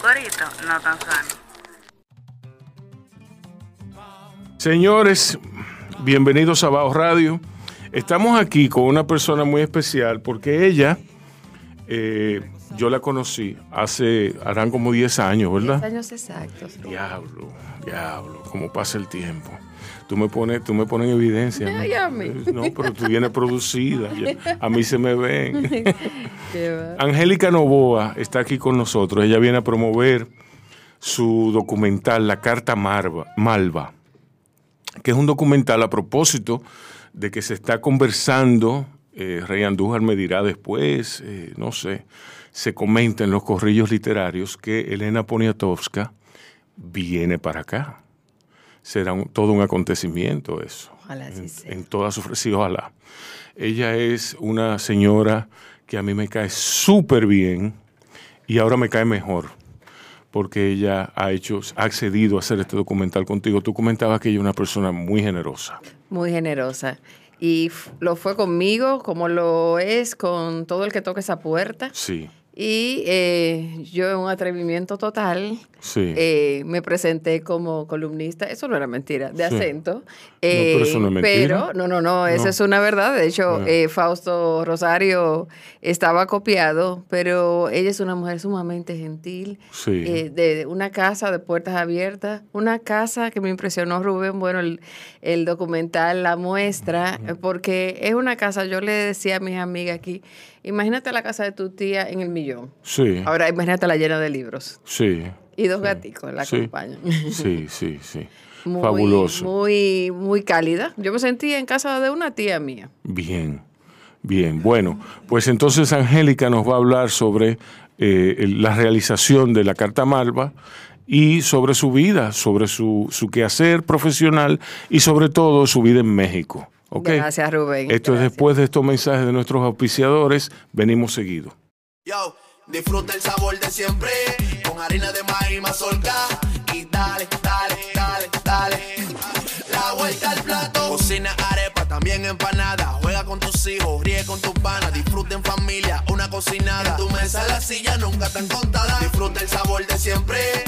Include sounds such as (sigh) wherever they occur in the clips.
corito no tan sano. Señores, bienvenidos a Bajo Radio. Estamos aquí con una persona muy especial porque ella, eh, yo la conocí hace, harán como 10 años, ¿verdad? 10 años exactos. Diablo, diablo, cómo pasa el tiempo. Tú me pones, tú me pones en evidencia. A mí. No, pero tú vienes producida. A mí se me ven. (laughs) Angélica Novoa está aquí con nosotros. Ella viene a promover su documental La Carta Marva- Malva, que es un documental a propósito de que se está conversando, eh, Rey Andújar me dirá después, eh, no sé, se comenta en los corrillos literarios que Elena Poniatowska viene para acá. Será un- todo un acontecimiento eso. Ojalá así en, sea. en toda su sí, ojalá. Ella es una señora que a mí me cae súper bien y ahora me cae mejor porque ella ha hecho, ha accedido a hacer este documental contigo. Tú comentabas que ella es una persona muy generosa. Muy generosa. Y lo fue conmigo, como lo es con todo el que toque esa puerta. Sí, Y eh, yo, en un atrevimiento total, sí. eh, me presenté como columnista. Eso no era mentira, de Sí. acento. pero eso no es mentira. Pero, no, no, no, eso No. es una verdad. De hecho, eh, Fausto Rosario estaba copiado, pero ella es una mujer sumamente gentil. Sí. eh, de una casa de puertas abiertas, una casa que me impresionó Rubén, bueno, el, el documental la muestra, eh, porque es una casa, yo le decía a mis amigas aquí, imagínate la casa de tu tía en el millón. sí, Ahora imagínate la llena de libros sí. y dos gaticos la Sí. acompañan. Sí, sí, sí. (laughs) Muy, Fabuloso. Muy, muy cálida. Yo me sentía en casa de una tía mía. Bien, bien. Bueno, pues entonces Angélica nos va a hablar sobre eh, la realización de la Carta Malva y sobre su vida, sobre su, su quehacer profesional y sobre todo su vida en México. ¿Ok? Gracias, Rubén. Esto es Gracias. después de estos mensajes de nuestros auspiciadores. Venimos seguido. Yo, disfruta el sabor de siempre con harina de maíz mazorca y dale, dale, dale, dale. La vuelta al plato. Cocina arepa, también empanada. Juega con tus hijos, ríe con tus panas. Disfruta en familia, una cocinada. En tu mesa la silla nunca tan contada. Disfruta el sabor de siempre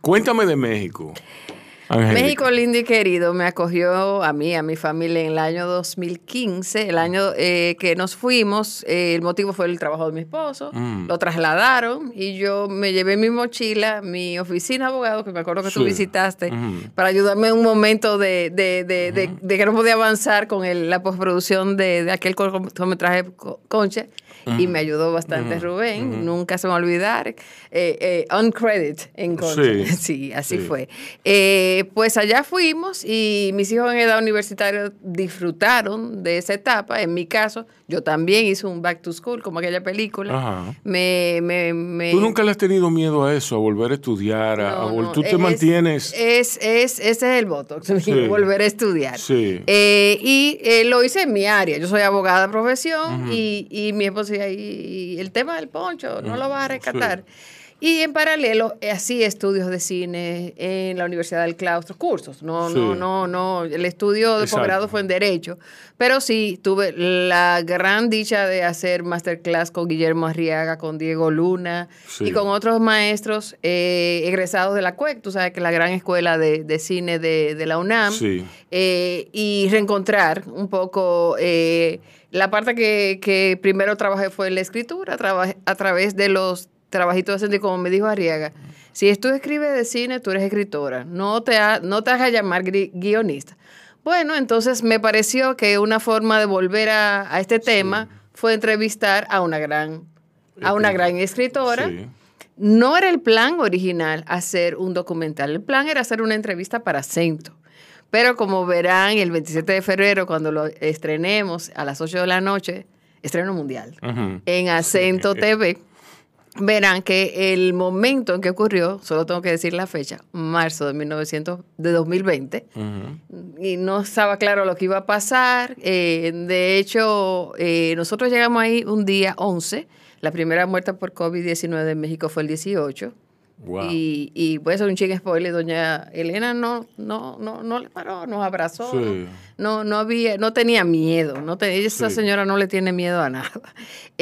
Cuéntame de México. Angélica. México lindo y querido me acogió a mí, a mi familia en el año 2015, el año eh, que nos fuimos. eh, el motivo fue el trabajo de mi esposo. Mm. Lo trasladaron y yo me llevé mi mochila, mi oficina de abogado, que me acuerdo que tú Sí. visitaste, Ujú. para ayudarme en un momento de, de- de- de- de que no podía avanzar con el- la postproducción de, aquel cortometraje Y me ayudó bastante Rubén, nunca se me va a olvidar. Eh, eh, on credit en Concha. Sí. (laughs) Sí, así Sí. fue. Eh, pues allá fuimos y mis hijos en edad universitaria disfrutaron de esa etapa. En mi caso, yo también hice un back to school, como aquella película. Ajá. Me, me, me- ¿Tú nunca le has tenido miedo a eso, a volver a estudiar? A, No, a vol- no, ¿Tú te es- mantienes? Es, es, ese es el voto, (laughs) volver a estudiar. Sí. Eh, y eh, lo hice en mi área. Yo soy abogada de profesión y, y mi esposo decía, y, el tema del poncho, no lo vas a rescatar. Y en paralelo, eh, hacía estudios de cine en la Universidad del Claustro, cursos. No, Sí. no, no, no. El estudio de posgrado fue en Derecho. Pero sí, tuve la gran dicha de hacer masterclass con Guillermo Arriaga, con Diego Luna Sí. y con otros maestros eh, egresados de la CUEC. Tú sabes que la gran escuela de, de cine de, de la UNAM. Sí. Eh, y reencontrar un poco eh, la parte que, que primero trabajé fue la escritura, trabajé a través de los trabajitos de como me dijo Arriaga. Si tú escribes de cine, tú eres escritora, no te, ha- no te hagas llamar guionista. Bueno, entonces me pareció que una forma de volver a, a este tema fue entrevistar a una gran, a una gran escritora. Sí. No era el plan original hacer un documental. El plan era hacer una entrevista para Cento. Pero como verán, el 27 de febrero, cuando lo estrenemos a las 8 de la noche, estreno mundial, Ujú. en Acento TV, verán que el momento en que ocurrió, solo tengo que decir la fecha, marzo de, 1900, de 2020, Ujú. y no estaba claro lo que iba a pasar. Eh, de hecho, eh, nosotros llegamos ahí un día 11. La primera muerte por COVID-19 en México fue el 18. Wow. Y, y pues un chico spoiler, doña Elena no, no, no, no le paró, nos abrazó. Sí. No, no había, no tenía miedo, no te- esa Sí. señora no le tiene miedo a nada. (laughs)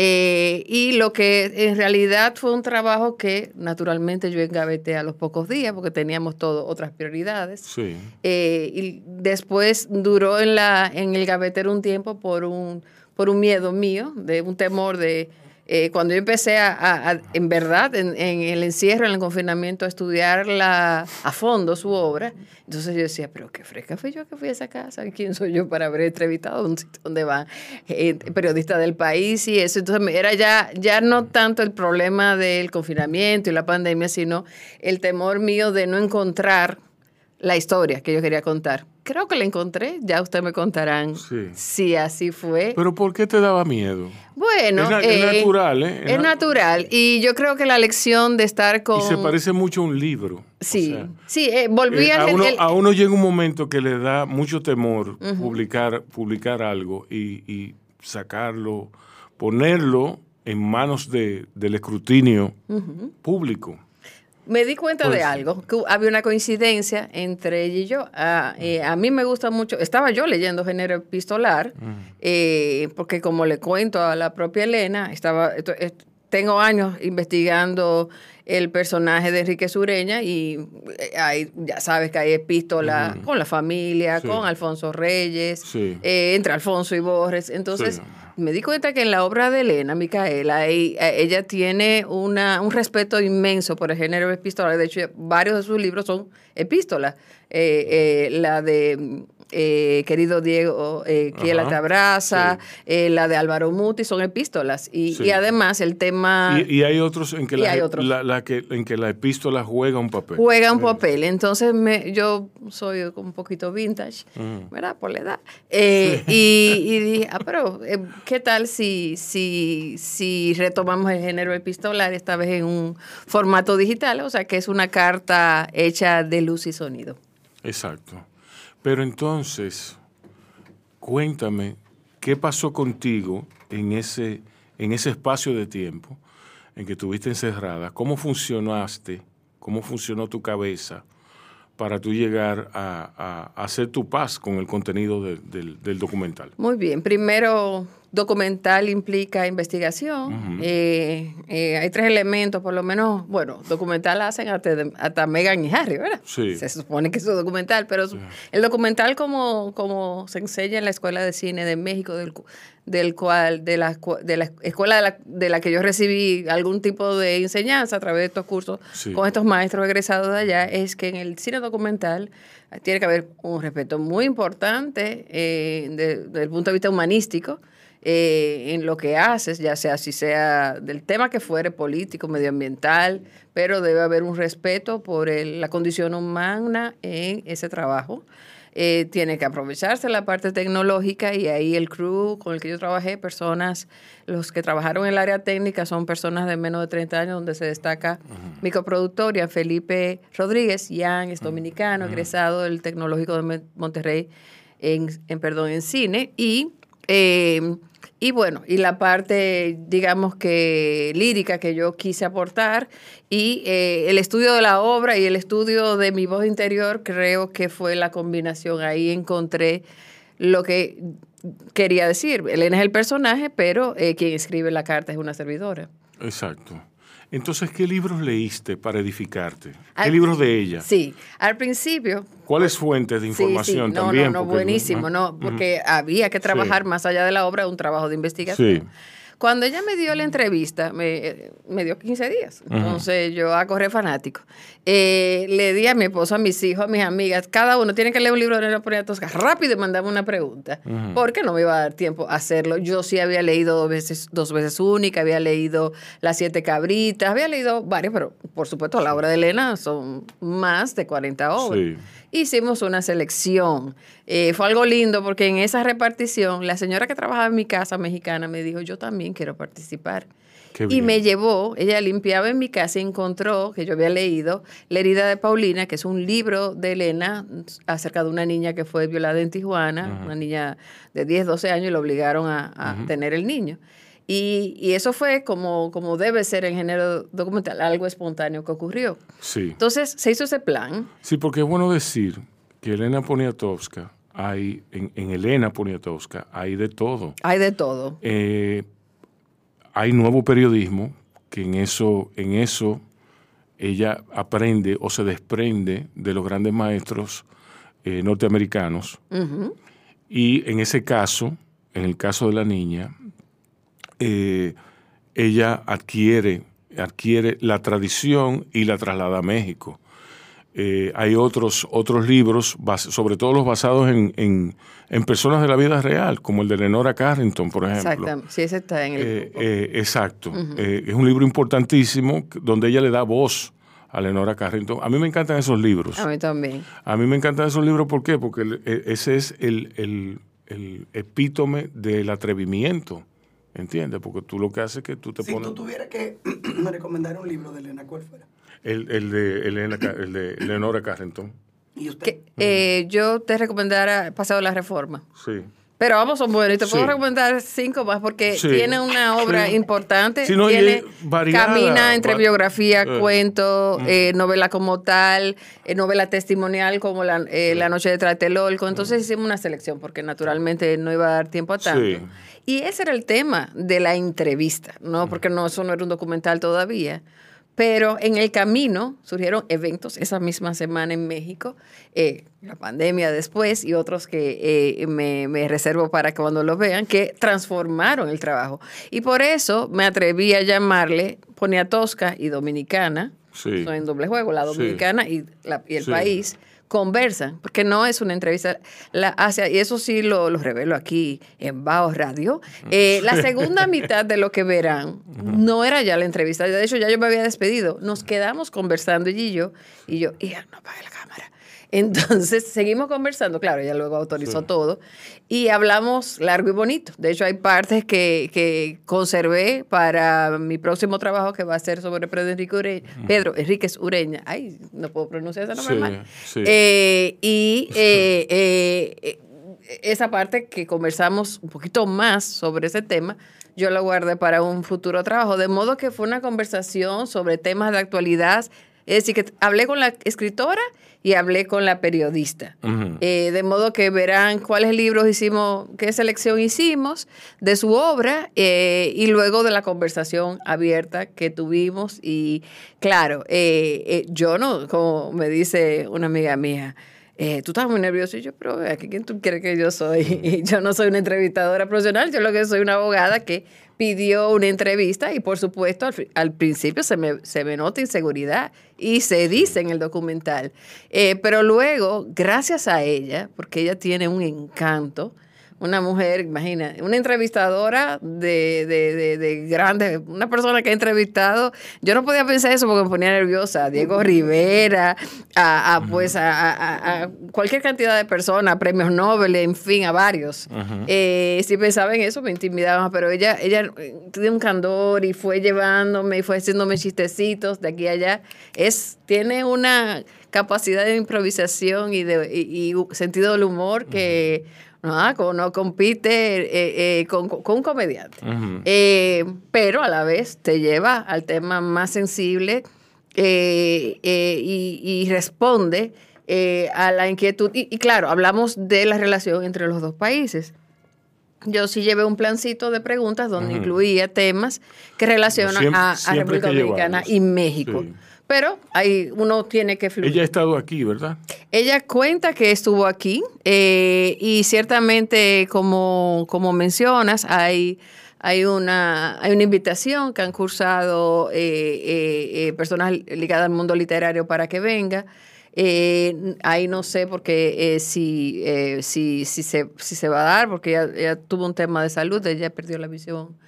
Eh, y lo que en realidad fue un trabajo que naturalmente yo engaveté a los pocos días porque teníamos todo otras prioridades. Sí. Eh, y después duró en la en el gavetero un tiempo por un por un miedo mío, de un temor de eh, cuando yo empecé a, en verdad, en, el encierro, en el confinamiento, a estudiarla a fondo su obra, entonces yo decía, pero qué fresca fui yo que fui a esa casa, ¿quién soy yo para haber entrevistado un sitio donde van eh, periodistas del país y eso? Entonces era ya, ya no tanto el problema del confinamiento y la pandemia, sino el temor mío de no encontrar la historia que yo quería contar. Creo que la encontré, ya ustedes me contarán Sí. si así fue. Pero ¿por qué te daba miedo? bueno, es, na- es eh, natural, ¿eh? Es na- natural. Y yo creo que la lección de estar con... Y se parece mucho a un libro. O Sí, sea, sí, eh, volví eh, a, uno, el- a uno llega un momento que le da mucho temor publicar, publicar algo y, y sacarlo, ponerlo en manos de, del escrutinio público. Me di cuenta Pues de sí. algo, que había una coincidencia entre ella y yo. Ah, eh, a mí me gusta mucho, estaba yo leyendo género epistolar, eh, porque como le cuento a la propia Elena, estaba, esto- est- tengo años investigando el personaje de Enrique Sureña y eh, hay, ya sabes que hay epístolas con la familia, Sí. con Alfonso Reyes, Sí. eh, entre Alfonso y Borges. Entonces, Sí. Me di cuenta que en la obra de Elena, Micaela, eh, ella tiene una, un respeto inmenso por el género epistolar. De hecho, varios de sus libros son epístolas. Eh, eh, la de eh, Querido Diego, eh, Kiela Ajá, te abraza, sí. eh, la de Álvaro Muti, son epístolas. Y, Sí. y además el tema Y, y hay otros en que, la, la- la que, en que la epístola juega un papel. juega un papel. Entonces me, yo soy un poquito vintage, ¿verdad? Por la edad. Eh, y, y dije, ah, pero eh, ¿qué tal si, si, si retomamos el género epistolar, esta vez en un formato digital? O sea, que es una carta hecha de luz y sonido. Exacto. Pero entonces, cuéntame, ¿qué pasó contigo en ese, en ese espacio de tiempo en que estuviste encerrada? ¿Cómo funcionaste? ¿Cómo funcionó tu cabeza para tú llegar a, hacer tu paz con el contenido de- del, del documental? Muy bien. Primero, documental implica investigación. Eh, eh, hay tres elementos, por lo menos, bueno, documental hacen hasta, hasta Meghan y Harry, ¿verdad? Sí. Se supone que es un documental, pero el documental como, como se enseña en la Escuela de Cine de México, del, del cual, de la, de la escuela de la, de la que yo recibí algún tipo de enseñanza a través de estos cursos Sí. con estos maestros egresados de allá, es que en el cine documental tiene que haber un respeto muy importante eh, de- desde el punto de vista humanístico eh, en lo que haces, ya sea si sea del tema que fuere, político, medioambiental, pero debe haber un respeto por el- la condición humana en ese trabajo. Eh, tiene que aprovecharse la parte tecnológica y ahí el crew con el que yo trabajé, personas, los que trabajaron en el área técnica son personas de menos de 30 años, donde se destaca mi coproductor, Ian Felipe Rodríguez, Ian es dominicano, egresado del Tecnológico de Monterrey en, en, perdón, en cine, y eh, Y bueno, y la parte, digamos que lírica que yo quise aportar y eh, el estudio de la obra y el estudio de mi voz interior, creo que fue la combinación. Ahí encontré lo que quería decir. Elena es el personaje, pero eh, quien escribe la carta es una servidora. Exacto. Entonces, ¿qué libros leíste para edificarte? ¿Qué Al- libros de ella? Sí, al principio ¿Cuáles fuentes de Sí, sí. información No, también? No, no, buenísimo, ah, no, porque había que trabajar Sí. más allá de la obra, un trabajo de investigación. Sí. Cuando ella me dio la entrevista, me, me dio 15 días. Entonces yo a correr fanático. Eh, le di a mi esposo, a mis hijos, a mis amigas, cada uno tiene que leer un libro de Elena Poniatowska rápido y mandaba una pregunta, porque no me iba a dar tiempo a hacerlo. Yo sí había leído dos veces, dos veces única, había leído Las Siete Cabritas, había leído varios, pero por supuesto la obra de Elena son más de 40 obras Sí. hicimos una selección. Eh, fue algo lindo porque en esa repartición, la señora que trabajaba en mi casa mexicana me dijo, yo también quiero participar. Y me llevó, ella limpiaba en mi casa y encontró, que yo había leído, La herida de Paulina, que es un libro de Elena acerca de una niña que fue violada en Tijuana, una niña de 10, 12 años y lo obligaron a, a tener el niño. Y, y eso fue como, como debe ser en género documental, algo espontáneo que ocurrió. Sí. Entonces se hizo ese plan. Sí, porque es bueno decir que Elena Poniatowska, hay, en, en Elena Poniatowska, hay de todo. Hay de todo. Eh, hay nuevo periodismo que en eso, en eso ella aprende o se desprende de los grandes maestros eh, norteamericanos. Y en ese caso, en el caso de la niña, eh, ella adquiere, adquiere la tradición y la traslada a México. Eh, hay otros, otros libros, sobre todo los basados en, en- en personas de la vida real, como el de Lenora Carrington, por ejemplo. Exactamente. Sí, ese está en el Eh, eh, exacto. Eh, es un libro importantísimo donde ella le da voz a Lenora Carrington. A mí me encantan esos libros. A mí también. A mí me encantan esos libros, ¿por qué? Porque el- e- ese es el, el- el epítome del atrevimiento, ¿entiendes? Porque tú lo que haces es que tú te Si pones... tú tuvieras que me (clears throat) recomendar un libro de Elena, ¿cuál fuera? El, el de, Elena el de Lenora Carrington. ¿Y usted? Que, eh, yo te recomendara Pasado de la Reforma. Sí. Pero vamos, son buenos. Y te puedo recomendar cinco más porque Sí. tiene una obra Sí. importante. Sí, no, tiene, variada, camina entre va- biografía, eh. cuento, eh, novela como tal, eh, novela testimonial como la, eh, la Noche de Tlatelolco. Entonces hicimos una selección porque naturalmente no iba a dar tiempo a tanto. Sí. Y ese era el tema de la entrevista, ¿no? Porque no, eso no era un documental todavía. Pero en el camino surgieron eventos esa misma semana en México, eh, la pandemia después y otros que eh, me, me reservo para que cuando los vean, que transformaron el trabajo. Y por eso me atreví a llamarle Poniatowska y Dominicana, Sí. son en doble juego, la Sí. dominicana y, la- y el Sí. país conversan, porque no es una entrevista, la hacia, y eso sí lo, lo revelo aquí en Bao Radio, eh, la (laughs) segunda mitad de lo que verán no era ya la entrevista, de hecho ya yo me había despedido, nos quedamos conversando y yo, y yo, hija, no apague la cámara. Entonces (laughs) seguimos conversando, claro, ella luego autorizó todo, y hablamos largo y bonito. De hecho, hay partes que, que conservé para mi próximo trabajo que va a ser sobre Pedro Enrique Ureña, Pedro Enríquez Ureña. Ay, no puedo pronunciar ese nombre Sí, mal. sí. Eh, y (laughs) eh, eh, eh, esa parte que conversamos un poquito más sobre ese tema, yo lo guardé para un futuro trabajo. De modo que fue una conversación sobre temas de actualidad. Es decir, que hablé con la escritora y hablé con la periodista. Eh, de modo que verán cuáles libros hicimos, qué selección hicimos de su obra eh, y luego de la conversación abierta que tuvimos. Y claro, eh, yo no, como me dice una amiga mía, eh, tú estás muy nervioso y yo, pero aquí quién tú crees que yo soy? (laughs) Y yo no soy una entrevistadora profesional, yo lo que soy una abogada que pidió una entrevista y por supuesto al, al principio se me, se me nota inseguridad y se dice en el documental. Eh, pero luego, gracias a ella, porque ella tiene un encanto, una mujer, imagina, una entrevistadora de, de, de, de grande, una persona que ha entrevistado, yo no podía pensar eso porque me ponía nerviosa, a Diego Rivera, a, a, pues a, a- cualquier cantidad de personas, premios Nobel, en fin, a varios. Eh, si pensaba en eso me intimidaba, pero ella, ella eh, tiene un candor y fue llevándome y fue haciéndome chistecitos de aquí a allá. Es, tiene una capacidad de improvisación y de y- y sentido del humor que como no compite eh, eh, con, con un comediante. Eh, pero a la vez te lleva al tema más sensible eh, y, y responde eh, a la inquietud. Y, y claro, hablamos de la relación entre los dos países. Yo sí llevé un plancito de preguntas donde incluía temas que relacionan Siempre- a, República Dominicana y México. Sí. Pero ahí uno tiene que fluir. Ella ha estado aquí, ¿verdad? Ella cuenta que estuvo aquí eh, y ciertamente, como, como mencionas, hay, hay, una, hay una invitación que han cursado eh, eh, eh, personas ligadas al mundo literario para que venga. Eh, ahí no sé porque eh, si, si, si, se, si se va a dar, porque ella, ella tuvo un tema de salud, ella perdió la visión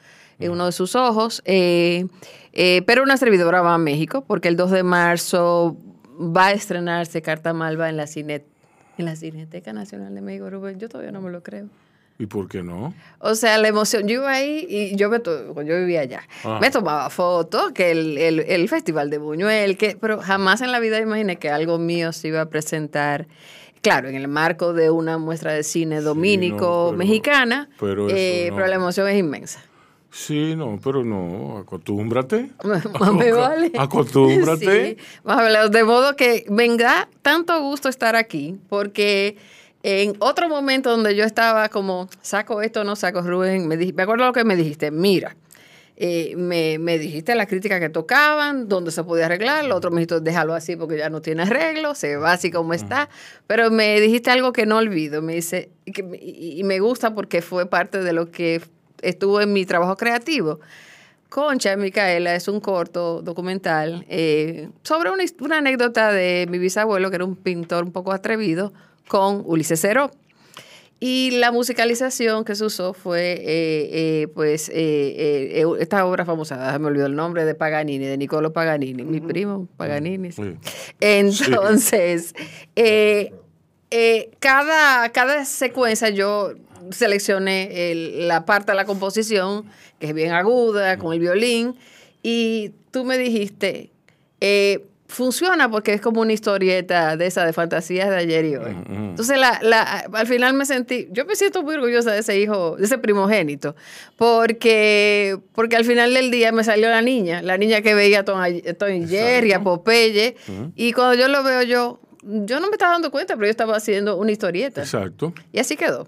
en uno de sus ojos. eh, eh, pero una servidora va a México porque el 2 de marzo va a estrenarse Carta Malva en la, Cine, en la Cineteca Nacional de México. Rubén, yo todavía no me lo creo. ¿Y por qué no? O sea, la emoción. Yo iba ahí y yo, me to- yo vivía allá. Ah. Me tomaba fotos, que el, el- el Festival de Buñuel, que, pero jamás en la vida imaginé que algo mío se iba a presentar. Claro, en el marco de una muestra de cine dominico pero- mexicana, pero eso eh, no. pero la emoción es inmensa. Sí, no, pero no, acostúmbrate. (laughs) Más me vale. (laughs) Acostúmbrate. Sí. De modo que venga tanto gusto estar aquí, porque en otro momento donde yo estaba como, saco esto no saco, Rubén, me, me acuerdo lo que me dijiste, mira, eh, me, me dijiste la crítica que tocaban, dónde se podía arreglar, lo otro me dijiste, déjalo así porque ya no tiene arreglo, se va así como está, pero me dijiste algo que no olvido, me dice, y, que- y- y me gusta porque fue parte de lo que estuvo en mi trabajo creativo. Concha, Micaela, es un corto documental eh, sobre una, anécdota de mi bisabuelo, que era un pintor un poco atrevido, con Ulises Cero. Y la musicalización que se usó fue, eh, eh, pues, esta obra famosa, ah, me olvidó el nombre, de Paganini, de Niccolo Paganini, mi primo Paganini. sí. Entonces, cada, cada secuencia yo seleccioné el- la parte de la composición, que es bien aguda, con el violín, y tú me dijiste, eh, funciona porque es como una historieta de esa, de fantasías de ayer y hoy. Entonces, la, la- al final me sentí, yo me siento muy orgullosa de ese hijo, de ese primogénito, porque, porque al final del día me salió la niña, la niña que veía a Tom, a Tom Jerry, a Popeye, y cuando yo lo veo yo, yo no me estaba dando cuenta, pero yo estaba haciendo una historieta. Exacto, Y así quedó.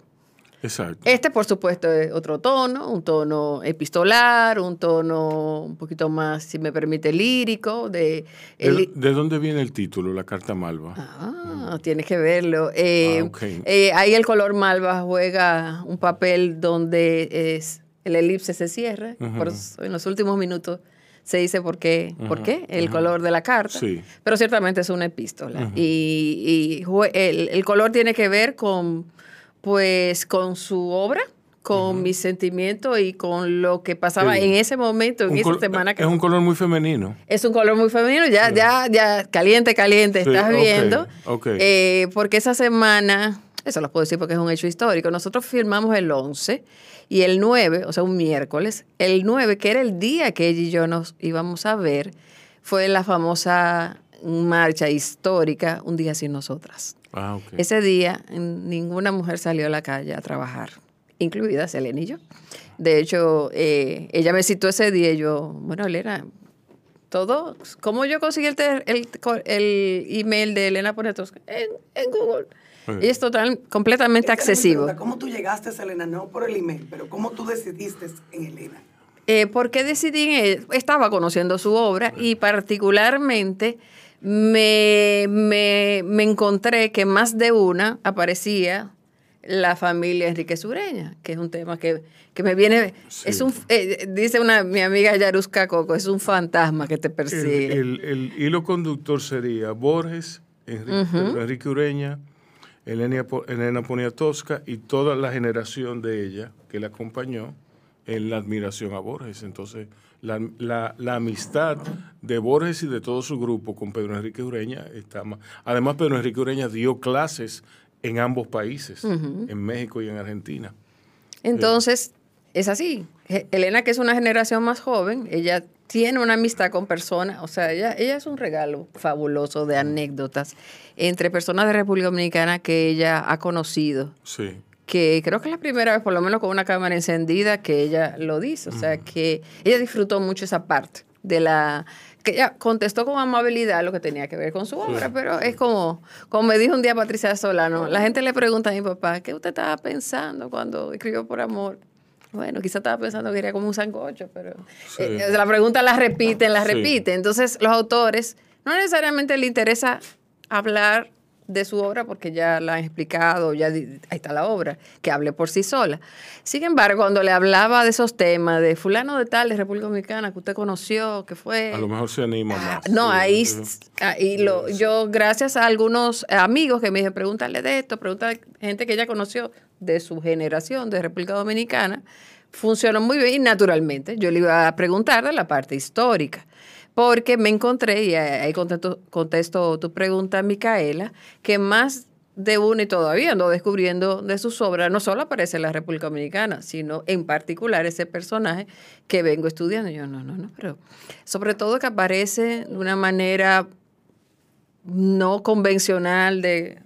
Exacto. Este, por supuesto, es otro tono, un tono epistolar, un tono un poquito más, si me permite, lírico. De, el- ¿De, de dónde viene el título, La Carta Malva? Ah, tienes que verlo. Eh, Ah, ok. eh, ahí el color malva juega un papel donde es, el elipse se cierra. Por eso en los últimos minutos se dice por qué, por qué el color de la carta. Sí. Pero ciertamente es una epístola. Y, y el, el color tiene que ver con, pues, con su obra, con mi sentimiento y con lo que pasaba Sí. en ese momento, en Un esa semana que es un color muy femenino. es un color muy femenino, ya, ya, ya, caliente, caliente, Sí, estás viendo. ok. Eh, porque esa semana, eso lo puedo decir porque es un hecho histórico, nosotros firmamos el 11 y el 9, o sea, un miércoles, el 9, que era el día que ella y yo nos íbamos a ver, fue la famosa marcha histórica, Un día sin nosotras. Ah. Ese día ninguna mujer salió a la calle a trabajar, incluida Selena y yo. De hecho, eh, ella me citó ese día y yo, bueno, Elena, todo, ¿cómo yo conseguí el, el, email de Elena Poniatowska? En, en Google. Y es total, completamente pregunta, ¿Cómo tú llegaste a Selena? No por el email, pero ¿cómo tú decidiste en Elena? Eh, ¿Por qué decidí en ella? Estaba conociendo su obra y particularmente me, me, me encontré que más de una aparecía la familia Enrique Sureña, que es un tema que, que me viene, Sí. es un, eh, dice una mi amiga Yaruska Coco, es un fantasma que te persigue. el- el hilo conductor sería Borges, Enrique, Pedro Enrique Ureña, Elena, Elena Poniatowska y toda la generación de ella que la acompañó en la admiración a Borges. Entonces, la, la- la amistad de Borges y de todo su grupo con Pedro Enrique Ureña está más. Además, Pedro Enrique Ureña dio clases en ambos países, en México y en Argentina. Entonces, es así. Elena, que es una generación más joven, ella tiene una amistad con personas, o sea, ella, ella es un regalo fabuloso de anécdotas entre personas de República Dominicana que ella ha conocido, Sí. Que creo que es la primera vez, por lo menos con una cámara encendida, que ella lo dice. O sea, que ella disfrutó mucho esa parte de la que ella contestó con amabilidad lo que tenía que ver con su obra, pero es como, como me dijo un día Patricia Solano, la gente le pregunta a mi papá, ¿qué usted estaba pensando cuando escribió por amor? Bueno, quizá estaba pensando que era como un sancocho, pero Sí. eh, la pregunta la repiten, la Sí. repiten. Entonces, los autores no necesariamente le interesa hablar de su obra porque ya la han explicado, ya ahí está la obra, que hable por sí sola. Sin embargo, cuando le hablaba de esos temas, de fulano de tal, de República Dominicana, que usted conoció, que fue... A lo mejor se anima Ah, más. No, Sí, ahí, lo, yo, gracias a algunos amigos que me dijeron, pregúntale de esto, pregúntale gente que ella conoció de su generación, de República Dominicana, funcionó muy bien y naturalmente yo le iba a preguntar de la parte histórica. Porque me encontré, y ahí contesto, contesto tu pregunta, Micaela, que más de uno y todavía ando descubriendo de sus obras, no solo aparece en la República Dominicana, sino en particular ese personaje que vengo estudiando. Yo, no, no, no, pero sobre todo que aparece de una manera no convencional de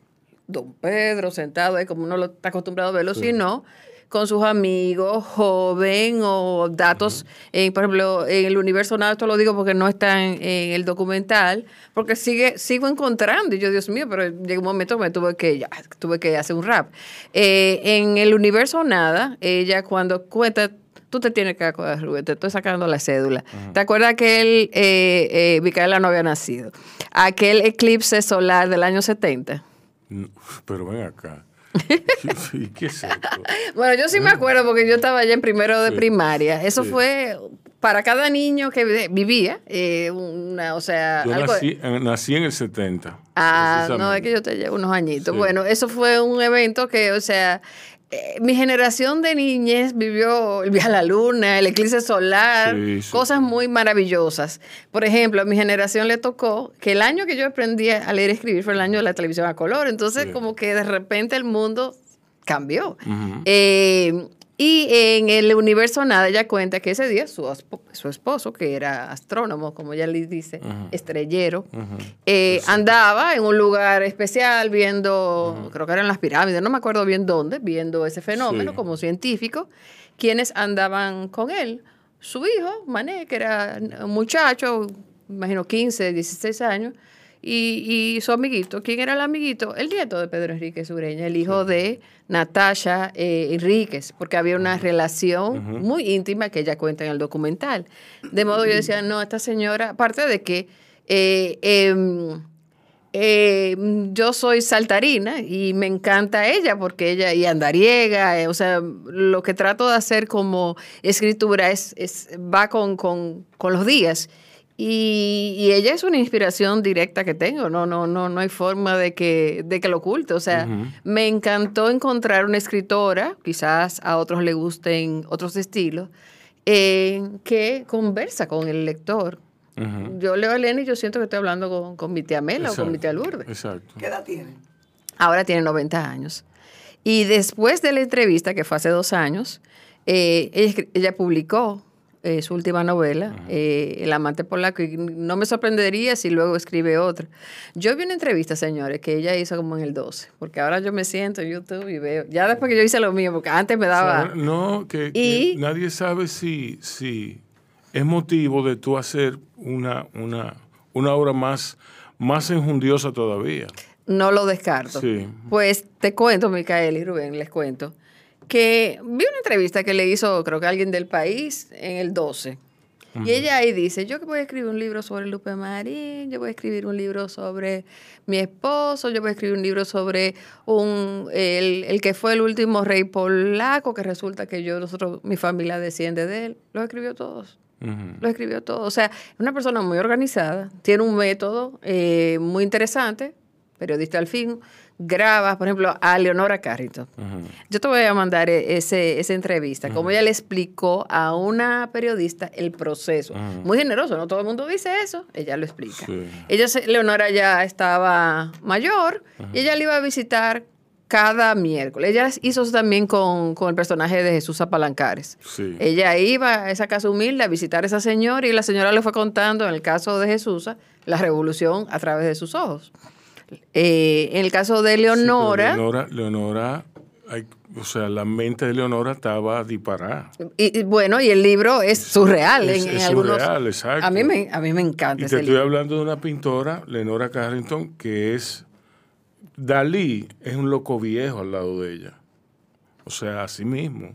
don Pedro sentado ahí como uno lo está acostumbrado a verlo, sino con sus amigos, joven o datos, en, por ejemplo, en el universo nada, esto lo digo porque no está en, en el documental, porque sigue, sigo encontrando, y yo, Dios mío, pero llegó un momento que me tuve que, ya, tuve que hacer un rap. Eh, en el universo nada, ella cuando cuenta tú te tienes que acordar, Rubén, te estoy sacando la cédula. ¿Te acuerdas que él, eh, eh, Micaela no había nacido? Aquel eclipse solar del año 70. No, Pero ven acá. (laughs) ¿Y qué es? Bueno, yo sí me acuerdo porque yo estaba allá en primero de Sí. primaria. Eso Sí. fue para cada niño que vi- vivía, eh, una, o sea, Yo algo- nací, nací en el 70. Ah, no, es que yo te llevo unos añitos. Bueno, eso fue un evento que, o sea, eh, mi generación de niñez vivió el viaje a la luna, el eclipse solar, Sí, sí, cosas muy maravillosas. Por ejemplo, a mi generación le tocó que el año que yo aprendí a leer y escribir fue el año de la televisión a color. Entonces, Sí. como que de repente el mundo cambió. Eh, y en el universo nada, ella cuenta que ese día su, su esposo, que era astrónomo, como ella le dice, estrellero, eh, andaba en un lugar especial viendo, creo que eran las pirámides, no me acuerdo bien dónde, viendo ese fenómeno Sí. como científico, quienes andaban con él. Su hijo, Mané, que era un muchacho, imagino 15, 16 años, y, y su amiguito. ¿Quién era el amiguito? El nieto de Pedro Enrique Sureña, el hijo de Natasha eh, Enríquez, porque había una relación muy íntima que ella cuenta en el documental. De modo yo decía, no, esta señora, aparte de que eh, em, eh, yo soy saltarina y me encanta ella porque ella y andariega, eh, o sea, lo que trato de hacer como escritura es, es va con, con- con los días. Y, y ella es una inspiración directa que tengo, no, no, no, no hay forma de que, de que lo oculte. O sea, me encantó encontrar una escritora, quizás a otros le gusten otros estilos, eh, que conversa con el lector. Ujú. Yo leo a Elena y yo siento que estoy hablando con, con mi tía Mela o con mi tía Lourdes. Exacto. ¿Qué edad tiene? Ahora tiene 90 años. Y después de la entrevista, que fue hace dos años, eh, ella publicó eh, su última novela, eh, El amante polaco, y no me sorprendería si luego escribe otra. Yo vi una entrevista, señores, que ella hizo como en el 12, porque ahora yo me siento en YouTube y veo, ya después que yo hice lo mío, porque antes me daba... No, que, que nadie sabe si, si es motivo de tú hacer una, una, una obra más, más enjundiosa todavía. No lo descarto. Sí. Pues te cuento, Micael y Rubén, les cuento, que vi una entrevista que le hizo, creo que alguien del país, en el 12. Y ella ahí dice, yo que voy a escribir un libro sobre Lupe Marín, yo voy a escribir un libro sobre mi esposo, yo voy a escribir un libro sobre un, el, el que fue el último rey polaco, que resulta que yo, nosotros, mi familia desciende de él. Los escribió todos. Ujú. Lo escribió todo. O sea, es una persona muy organizada, tiene un método eh, muy interesante, periodista al fin, graba, por ejemplo, a Leonora Carrington. Yo te voy a mandar e- ese, esa entrevista, como ella le explicó a una periodista el proceso. Muy generoso, no todo el mundo dice eso, ella lo explica. Sí. Ella, Leonora ya estaba mayor y ella le iba a visitar cada miércoles. Ella hizo eso también con, con el personaje de Jesús Apalancares. Sí. Ella iba a esa casa humilde a visitar a esa señora y la señora le fue contando, en el caso de Jesús, la revolución a través de sus ojos. Eh, en el caso de Sí, Leonora, Leonora, hay- o sea, la mente de Leonora estaba disparada. Y, y bueno, y el libro es surreal Es- en, en es algunos. surreal, exacto. A mí me, a mí me encanta Y ese te estoy hablando de una pintora, Leonora Carrington, que es. Dalí es un loco viejo al lado de ella. O sea, así mismo.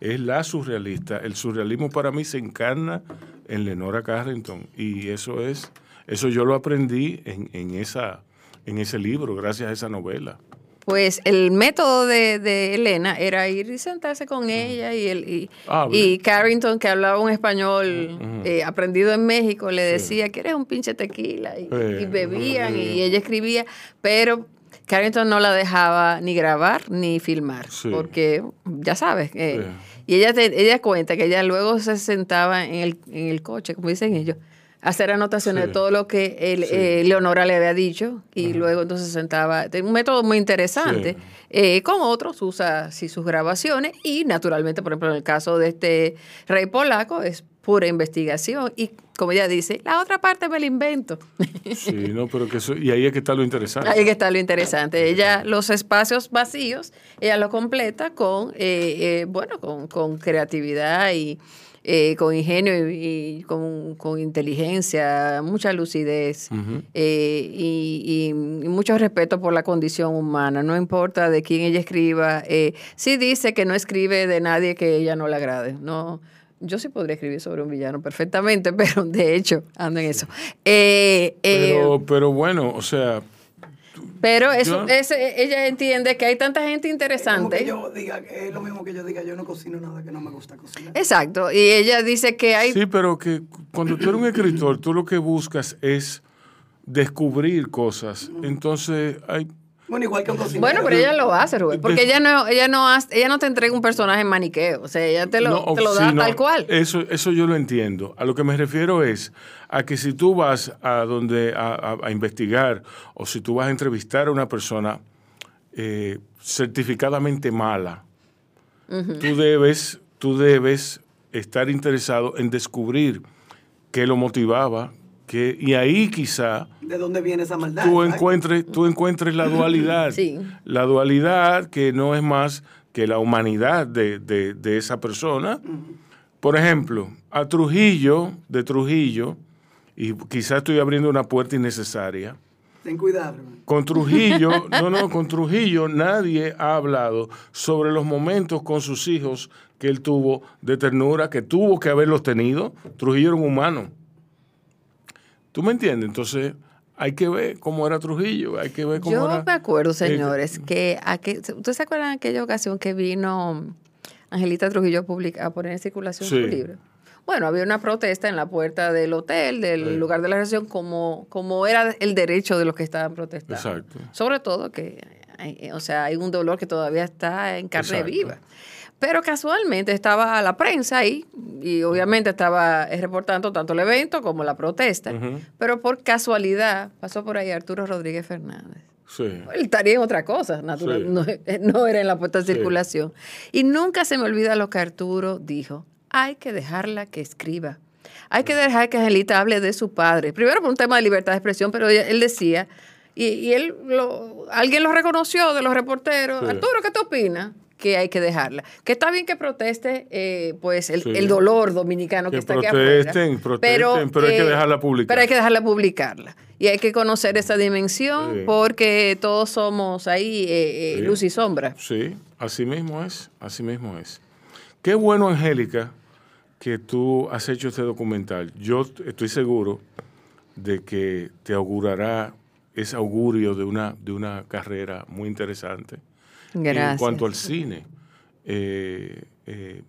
Es la surrealista. El surrealismo para mí se encarna en Leonora Carrington. Y eso es. Eso yo lo aprendí en, en esa, en ese libro, gracias a esa novela. Pues el método de, de Elena era ir y sentarse con ella y, el, y, Ah, y. Carrington, que hablaba un español eh, aprendido en México, le decía, ¿quieres un pinche tequila? Y, Eh, y bebían eh. y ella escribía, pero Carrington no la dejaba ni grabar ni filmar, Sí. porque ya sabes. eh, Sí. Y ella, te- ella cuenta que ella luego se sentaba en el, en el coche, como dicen ellos, hacer anotaciones Sí. de todo lo que el, Sí. eh, Leonora le había dicho y luego entonces sentaba. Un método muy interesante. Sí. Eh, con otros usa sí, sus grabaciones y naturalmente, por ejemplo, en el caso de este rey polaco es pura investigación y como ella dice, la otra parte me la invento. Sí, no, pero que eso, y ahí es que está lo interesante. Ahí que está lo interesante. Ella, los espacios vacíos, ella lo completa con, eh, eh, bueno, con, con creatividad y eh, con ingenio y, y con, con inteligencia, mucha lucidez Ujú. eh, y, y- y mucho respeto por la condición humana. No importa de quién ella escriba. Eh, sí dice que no escribe de nadie que ella no le agrade. No. Yo sí podría escribir sobre un villano perfectamente, (laughs) pero de hecho ando en eso. Eh, eh, Pero, pero bueno, o sea, pero eso, Yo- ese- ella entiende que hay tanta gente Es como interesante. que yo diga, es lo mismo que yo diga, yo no cocino nada que no me gusta cocinar. Exacto. Y ella dice que hay. Sí, pero que cuando tú eres un escritor, tú lo que buscas es descubrir cosas. Entonces, hay, Bueno, igual que un cocinero. bueno, pero ella lo hace, Rubén. Porque De- ella no, ella no hace- ella no te entrega un personaje en maniqueo. O sea, ella te lo, No, te lo da tal cual. Eso, eso yo lo entiendo. A lo que me refiero es a que si tú vas a donde a, a- a investigar o si tú vas a entrevistar a una persona eh, certificadamente mala, tú debes, tú debes estar interesado en descubrir qué lo motivaba, que, y ahí quizá ¿De dónde viene esa maldad? tú encuentres, tú encuentres la dualidad. Sí. La dualidad que no es más que la humanidad de, de- de esa persona. Por ejemplo, a Trujillo, de Trujillo, y quizás estoy abriendo una puerta innecesaria. Ten cuidado. Con Trujillo, (laughs) no, no, con Trujillo nadie ha hablado sobre los momentos con sus hijos que él tuvo de ternura, que tuvo que haberlos tenido. Trujillo era un humano. ¿Tú me entiendes? Entonces, hay que ver cómo era Trujillo, hay que ver cómo Yo era... me acuerdo, señores, que aquel- ¿ustedes se acuerdan de aquella ocasión que vino Angelita Trujillo a, poner en circulación Sí. su libro? Bueno, había una protesta en la puerta del hotel, del Sí. lugar de la recepción, como, como era el derecho de los que estaban protestando. Exacto. Sobre todo que, hay- o sea, hay un dolor que todavía está en carne Exacto. viva. Pero casualmente estaba la prensa ahí y obviamente estaba reportando tanto el evento como la protesta. Pero por casualidad pasó por ahí Arturo Rodríguez Fernández. Sí. Él estaría en otra cosa, natural. Sí. No, (laughs) no era en la puesta en Sí. circulación. Y nunca se me olvida lo que Arturo dijo. Hay que dejarla que escriba. Hay que dejar que Angelita hable de su padre. Primero por un tema de libertad de expresión, pero él decía, y, y él lo, alguien lo reconoció de los reporteros. Arturo, ¿qué te opinas? Que hay que dejarla. Que está bien que proteste eh, pues el, Sí. el dolor dominicano que, Que está aquí protesten, afuera. protesten, pero hay que dejarla publicar. Pero hay que dejarla publicarla. Y hay que conocer esa dimensión Sí. porque todos somos ahí eh, eh, Sí. luz y sombra. Sí, así mismo es, así mismo es. Qué bueno, Angélica, que tú has hecho este documental. Yo estoy seguro de que te augurará ese augurio de una, de una carrera muy interesante. Gracias. En cuanto al cine, eh, eh,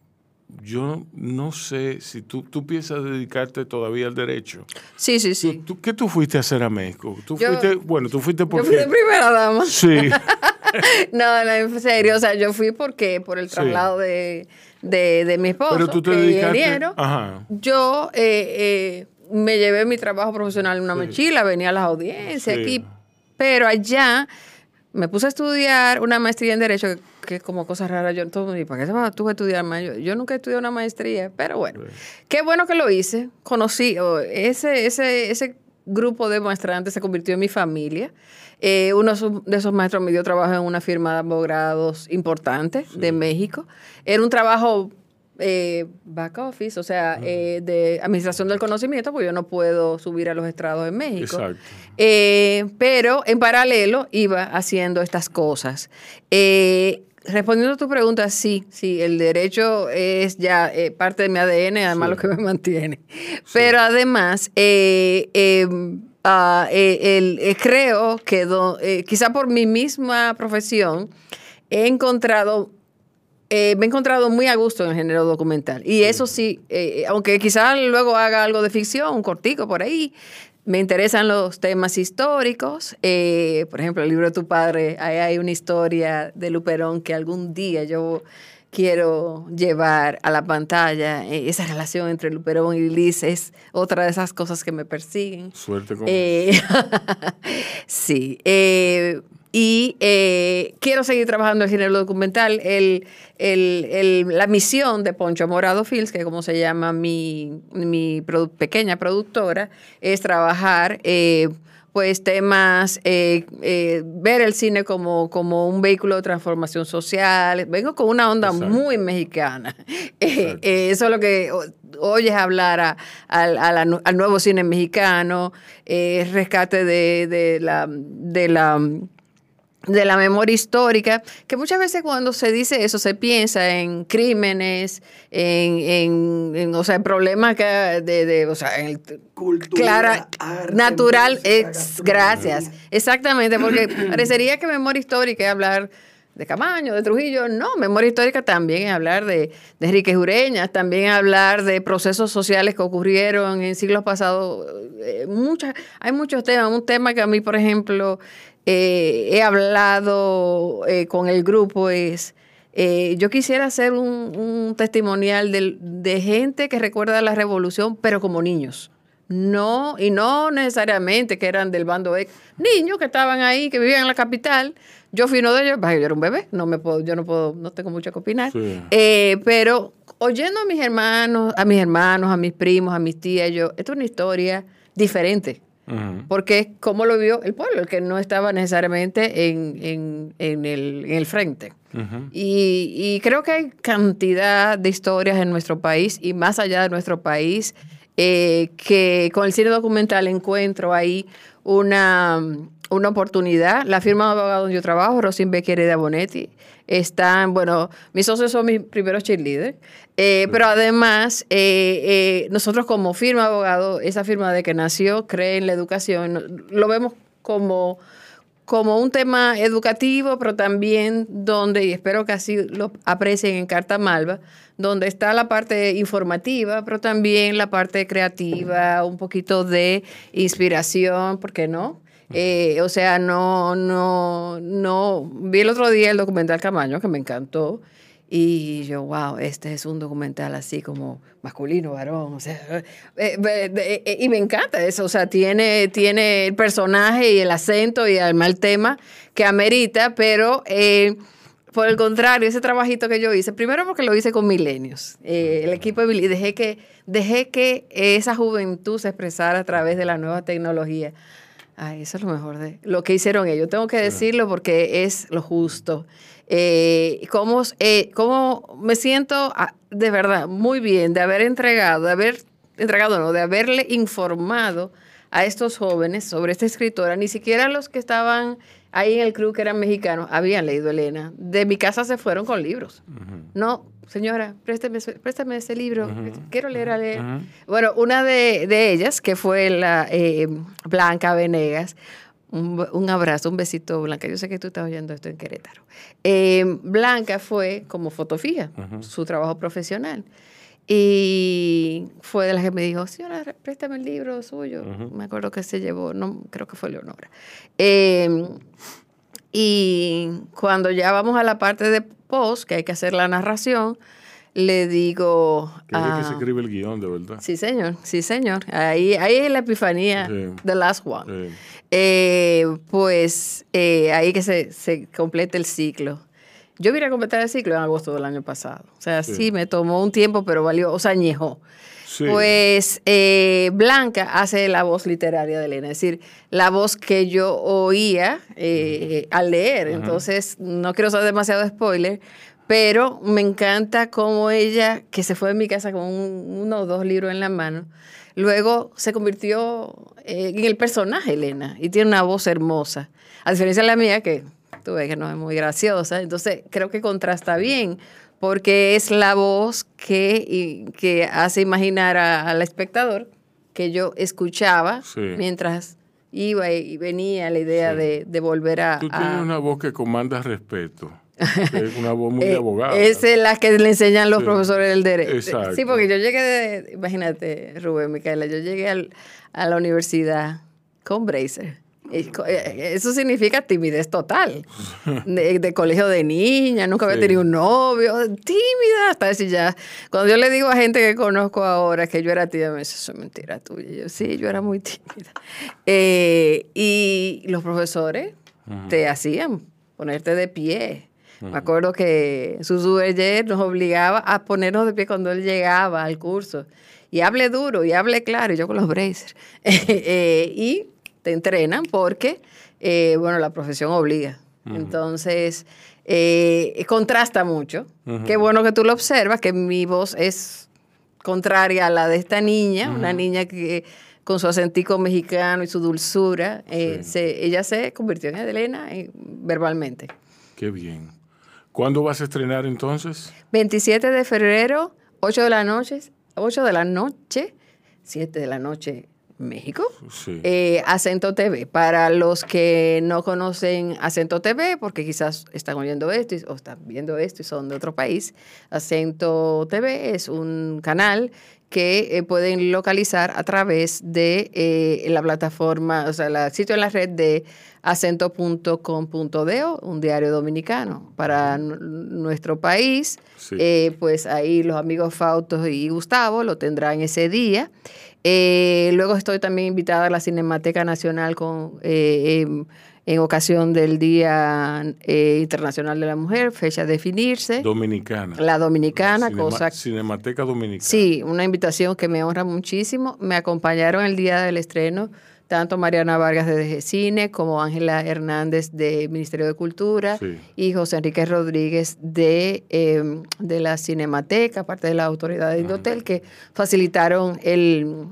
yo no sé si tú, tú piensas dedicarte todavía al derecho. Sí, sí, ¿Tú, sí. tú- ¿Qué tú fuiste a hacer a México? Tú Yo- fuiste, bueno, tú fuiste Yo porque... fui de primera dama. Sí, (laughs) No, no, en serio. O sea, yo fui porque por el Sí. traslado de, de, de mi esposo, pero tú te que dedicaste... ingeniero. Ajá. Yo eh, eh, me llevé mi trabajo profesional en una mochila, venía a las audiencias Sí. aquí, pero allá me puse a estudiar una maestría en Derecho, que, que es como cosa rara. Yo, todo dice, ¿para qué se va tú a estudiar más? Yo, yo nunca estudié una maestría, pero bueno, qué bueno que lo hice. Conocí oh, ese, ese, ese grupo de muestrantes se convirtió en mi familia. Eh, uno de esos- de esos maestros me dio trabajo en una firma de abogados importante de México. Era un trabajo eh, back office, o sea, eh, de administración del conocimiento, porque yo no puedo subir a los estrados en México. Exacto. Eh, pero en paralelo iba haciendo estas cosas. Respondiendo a tu pregunta, sí, sí, el derecho es ya parte de mi ADN, además Sí. lo que me mantiene. Pero además, eh, eh, creo que do- eh, quizá por mi misma profesión he encontrado eh, me he encontrado muy a gusto en el género documental. Y eso sí, eh, aunque quizás luego haga algo de ficción, un cortico por ahí, me interesan los temas históricos. Eh, por ejemplo, el libro de tu padre, ahí hay una historia de Luperón que algún día yo quiero llevar a la pantalla. Eh, esa relación entre Luperón y Liz es otra de esas cosas que me persiguen. Suerte con Eh, (laughs) sí. Y eh, quiero seguir trabajando en el género documental. El, el- el- la misión de Poncho Morado Films, que es como se llama mi, mi produ- pequeña productora, es trabajar eh, pues temas, eh, ver el cine como, como un vehículo de transformación social. Vengo con una onda Exacto. muy mexicana. (laughs) Eso es lo que oyes hablar a- al- a la al nuevo cine mexicano, rescate de, de la... De la de la memoria histórica, que muchas veces cuando se dice eso se piensa en crímenes, en, en, en, o sea, problemas que de, de, o sea, en el, Cultura, clara, arte, natural, música, es, gracias, exactamente, porque parecería que memoria histórica es hablar de Camaño, de Trujillo, no, memoria histórica también es hablar de, de Enrique Jureñas, también es hablar de procesos sociales que ocurrieron en siglos pasados, eh, muchas, hay muchos temas, un tema que a mí, por ejemplo, eh, he hablado eh, con el grupo es... eh, yo quisiera hacer un, un testimonial de, gente que recuerda la revolución, pero como niños. No, y no necesariamente que eran del bando X. Niños que estaban ahí, que vivían en la capital. Yo fui uno de ellos, yo era un bebé, no me puedo, yo no puedo, no tengo mucho que opinar. Sí. Eh, pero oyendo a mis hermanos, a mis hermanos, a mis primos, a mis tías, yo, esto es una historia diferente. Porque es como lo vio el pueblo, el que no estaba necesariamente en, en- en el, en el frente. Y creo que hay cantidad de historias en nuestro país y más allá de nuestro país eh, que con el cine documental encuentro ahí una, una oportunidad. La firma de abogado donde yo trabajo, Rosin Becker de Abonetti, están, bueno, mis socios son mis primeros cheerleaders, eh, pero además eh, eh, nosotros como firma de abogado, esa firma de que nació, cree en la educación, lo vemos como como un tema educativo, pero también donde, y espero que así lo aprecien en Carta Malva, donde está la parte informativa, pero también la parte creativa, un poquito de inspiración, ¿por qué no? Eh, o sea, no, no, no. Vi el otro día el documental Camaño, que me encantó. Y yo, wow, este es un documental así como masculino, varón, o sea, eh, eh, y me encanta eso, o sea, tiene, tiene el personaje y el acento y además el tema que amerita, pero por el contrario, ese trabajito que yo hice, primero porque lo hice con milenios, el equipo de Billy, dejé que, dejé que esa juventud se expresara a través de la nueva tecnología. Ay, eso es lo mejor de lo que hicieron ellos. Tengo que decirlo porque es lo justo. Eh, cómo, eh, cómo me siento ah, de verdad muy bien de haber entregado, de haber entregado, no, de haberle informado a estos jóvenes sobre esta escritora. Ni siquiera los que estaban ahí en el crew que eran mexicanos habían leído Elena. De mi casa se fueron con libros. No, señora, présteme, su- préstame ese libro. Quiero leer a leer. Bueno, una de, de ellas, que fue la eh, Blanca Venegas, un, un abrazo, un besito, Blanca. Yo sé que tú estás oyendo esto en Querétaro. Eh, Blanca fue como fotofía, su trabajo profesional. Y fue de las que me dijo, señora, préstame el libro suyo. Me acuerdo que se llevó, no creo que fue Leonora. Eh, y cuando ya vamos a la parte de post, que hay que hacer la narración, le digo... Que es el que se escribe el guion, de verdad. Sí, señor, sí, señor. Ahí, ahí es la epifanía, Sí. the last one. Sí. Eh, pues eh, ahí que se, se completa el ciclo. Yo vine a completar el ciclo en agosto del año pasado. O sea, sí, me tomó un tiempo, pero valió, o sea, añejó. Sí. Pues eh, Blanca hace la voz literaria de Elena, es decir, la voz que yo oía eh, al leer. Entonces, no quiero ser demasiado spoiler, pero me encanta cómo ella, que se fue de mi casa con un- uno o dos libros en la mano, luego se convirtió eh, en el personaje Elena y tiene una voz hermosa. A diferencia de la mía, que tú ves que no es muy graciosa, entonces creo que contrasta bien porque es la voz que, y- que hace imaginar a- al espectador que yo escuchaba Sí. mientras iba y venía la idea Sí. de, de volver a... Tú a- tienes una voz que comanda respeto. (laughs) es una voz muy eh, de abogado. Esa es la que le enseñan los Sí. profesores del derecho. Exacto. Sí, porque yo llegué de, imagínate, Rubén, Micaela, yo llegué al- a la universidad con bracer. Co- eh, Eso significa timidez total. De, de colegio de niña, nunca había Sí. tenido un novio, tímida, hasta decir ya. Cuando yo le digo a gente que conozco ahora que yo era tímida, me dice, eso es mentira tuya. Yo, sí, yo era muy tímida. Eh, y los profesores te hacían ponerte de pie. Me acuerdo que Susu Berger nos obligaba a ponernos de pie cuando él llegaba al curso. Y hable duro, y hable claro, y yo con los bracers. (laughs) Eh, y te entrenan porque, eh, bueno, la profesión obliga. Entonces, eh, contrasta mucho. Qué bueno que tú lo observas, que mi voz es contraria a la de esta niña, una niña que con su acentico mexicano y su dulzura, eh, Sí. se- ella se convirtió en Adelena verbalmente. Qué bien. ¿Cuándo vas a estrenar entonces? 27 de febrero, 8 de la noche, 8 de la noche, 7 de la noche, México. Sí. Eh, Acento TV. Para los que no conocen Acento TV, porque quizás están oyendo esto y- o están viendo esto y son de otro país, Acento TV es un canal que eh, pueden localizar a través de eh, la plataforma, o sea, el sitio en la red de acento.com.do, un diario dominicano para nuestro país. Sí. Eh, pues ahí los amigos Fautos y Gustavo lo tendrán ese día. Eh, luego estoy también invitada a la Cinemateca Nacional con, eh, en, en ocasión del Día eh, Internacional de la Mujer, fecha a definirse. Dominicana. La dominicana, Cinema- cosa Cinemateca Dominicana. Sí, una invitación que me honra muchísimo. Me acompañaron el día del estreno tanto Mariana Vargas de Cine como Ángela Hernández de Ministerio de Cultura Sí. y José Enrique Rodríguez de, eh, de la Cinemateca, parte de la autoridad de Indotel, que facilitaron el,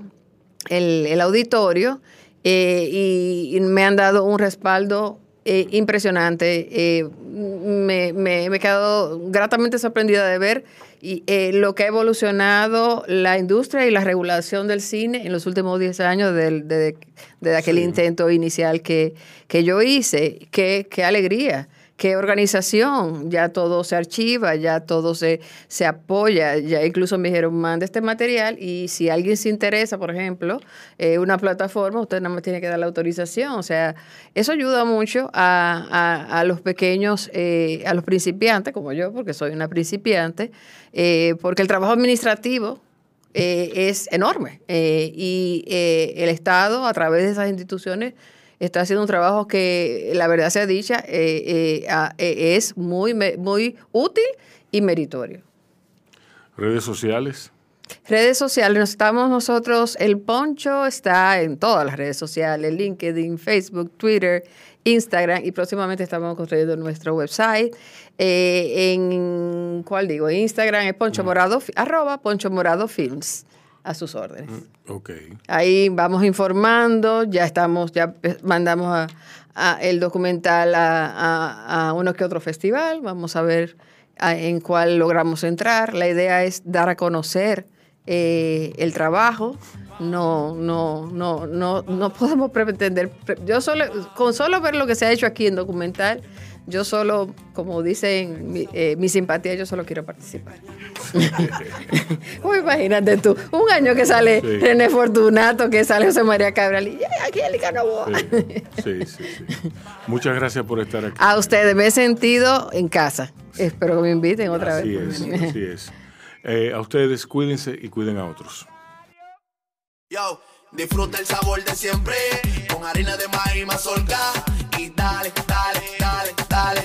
el, el auditorio eh, y, y me han dado un respaldo eh, impresionante. Eh, me, me- me he quedado gratamente sorprendida de ver y, eh, lo que ha evolucionado la industria y la regulación del cine en los últimos 10 años del- de, de aquel Sí. intento inicial que, que yo hice. Qué, qué alegría. Qué organización, ya todo se archiva, ya todo se, se apoya, ya incluso me dijeron, mande este material y si alguien se interesa, por ejemplo, eh, una plataforma, usted nada más tiene que dar la autorización. O sea, eso ayuda mucho a, a- a los pequeños, eh, a los principiantes, como yo, porque soy una principiante, eh, porque el trabajo administrativo eh, es enorme. Eh, y eh, el Estado, a través de esas instituciones, está haciendo un trabajo que, la verdad sea dicha, es muy, muy útil y meritorio. Redes sociales. Redes sociales, nos estamos nosotros, el poncho está en todas las redes sociales, LinkedIn, Facebook, Twitter, Instagram y próximamente estamos construyendo nuestro website. Eh, en, ¿cuál digo? Instagram es poncho morado, fi- arroba poncho morado films, a sus órdenes. Ok. Ahí vamos informando, ya estamos, ya pe- mandamos a, a el documental a, uno que otro festival, vamos a ver en cuál logramos entrar. La idea es dar a conocer eh, el trabajo. No, no, no, no, no podemos pretender. pre- Yo solo, con solo ver lo que se ha hecho aquí en documental, yo solo, como dicen mi, eh, mi simpatía, yo solo quiero participar. (laughs) Imagínate tú, un año que sale Sí. René Fortunato, que sale José María Cabral y sí, sí, sí. Muchas gracias por estar aquí. A ustedes me he sentido en casa. Espero que me inviten otra Así vez. es, así es. Eh, a ustedes cuídense y cuiden a otros. Yo, disfruta el sabor de siempre con harina de maíz mazorca y dale, dale, dale, dale.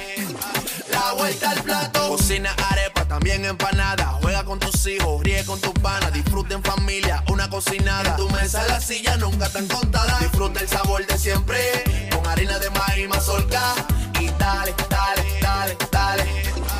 La vuelta al plato. Cocina arepa, también empanada. Juega con tus hijos, ríe con tus panas. Disfruta en familia, una cocinada. En tu mesa, la silla nunca tan contada. Disfruta el sabor de siempre. Con harina de maíz mazorca. Y dale, dale, dale, dale.